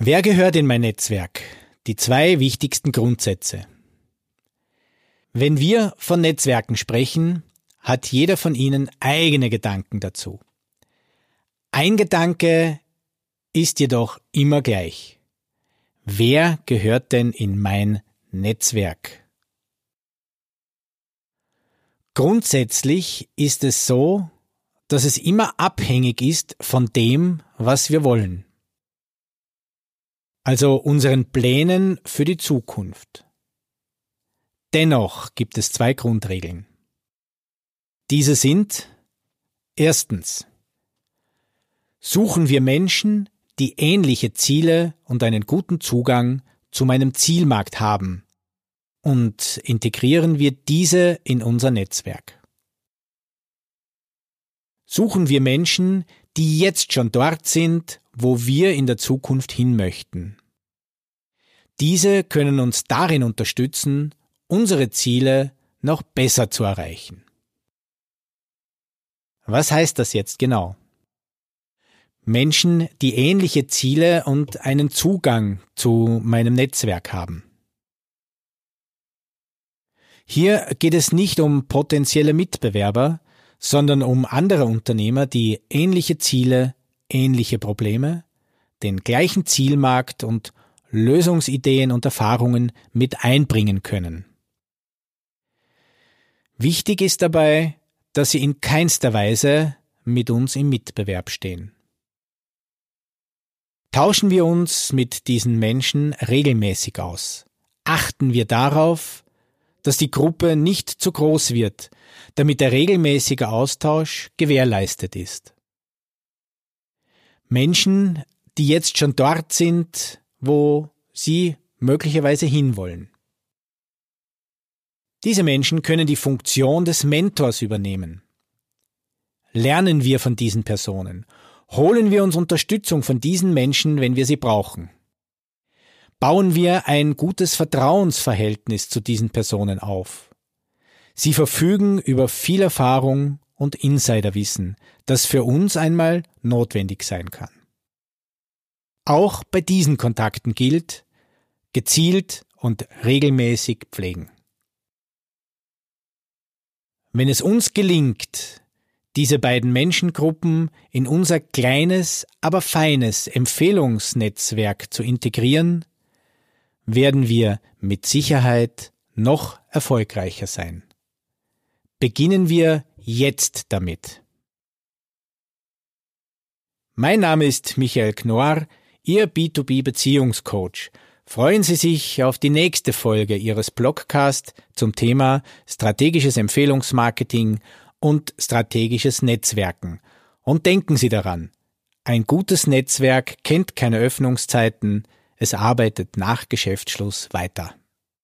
Wer gehört in mein Netzwerk? Die zwei wichtigsten Grundsätze. Wenn wir von Netzwerken sprechen, hat jeder von Ihnen eigene Gedanken dazu. Ein Gedanke ist jedoch immer gleich. Wer gehört denn in mein Netzwerk? Grundsätzlich ist es so, dass es immer abhängig ist von dem, was wir wollen also unseren Plänen für die Zukunft. Dennoch gibt es zwei Grundregeln. Diese sind erstens Suchen wir Menschen, die ähnliche Ziele und einen guten Zugang zu meinem Zielmarkt haben und integrieren wir diese in unser Netzwerk. Suchen wir Menschen, die jetzt schon dort sind, wo wir in der Zukunft hin möchten. Diese können uns darin unterstützen, unsere Ziele noch besser zu erreichen. Was heißt das jetzt genau? Menschen, die ähnliche Ziele und einen Zugang zu meinem Netzwerk haben. Hier geht es nicht um potenzielle Mitbewerber, sondern um andere Unternehmer, die ähnliche Ziele, ähnliche Probleme, den gleichen Zielmarkt und Lösungsideen und Erfahrungen mit einbringen können. Wichtig ist dabei, dass sie in keinster Weise mit uns im Mitbewerb stehen. Tauschen wir uns mit diesen Menschen regelmäßig aus. Achten wir darauf, dass die Gruppe nicht zu groß wird, damit der regelmäßige Austausch gewährleistet ist. Menschen, die jetzt schon dort sind, wo sie möglicherweise hinwollen. Diese Menschen können die Funktion des Mentors übernehmen. Lernen wir von diesen Personen. Holen wir uns Unterstützung von diesen Menschen, wenn wir sie brauchen. Bauen wir ein gutes Vertrauensverhältnis zu diesen Personen auf. Sie verfügen über viel Erfahrung und Insiderwissen, das für uns einmal notwendig sein kann. Auch bei diesen Kontakten gilt, gezielt und regelmäßig pflegen. Wenn es uns gelingt, diese beiden Menschengruppen in unser kleines, aber feines Empfehlungsnetzwerk zu integrieren, werden wir mit Sicherheit noch erfolgreicher sein. Beginnen wir jetzt damit. Mein Name ist Michael Knorr, Ihr B2B-Beziehungscoach. Freuen Sie sich auf die nächste Folge Ihres Blogcast zum Thema strategisches Empfehlungsmarketing und strategisches Netzwerken. Und denken Sie daran, ein gutes Netzwerk kennt keine Öffnungszeiten, es arbeitet nach Geschäftsschluss weiter.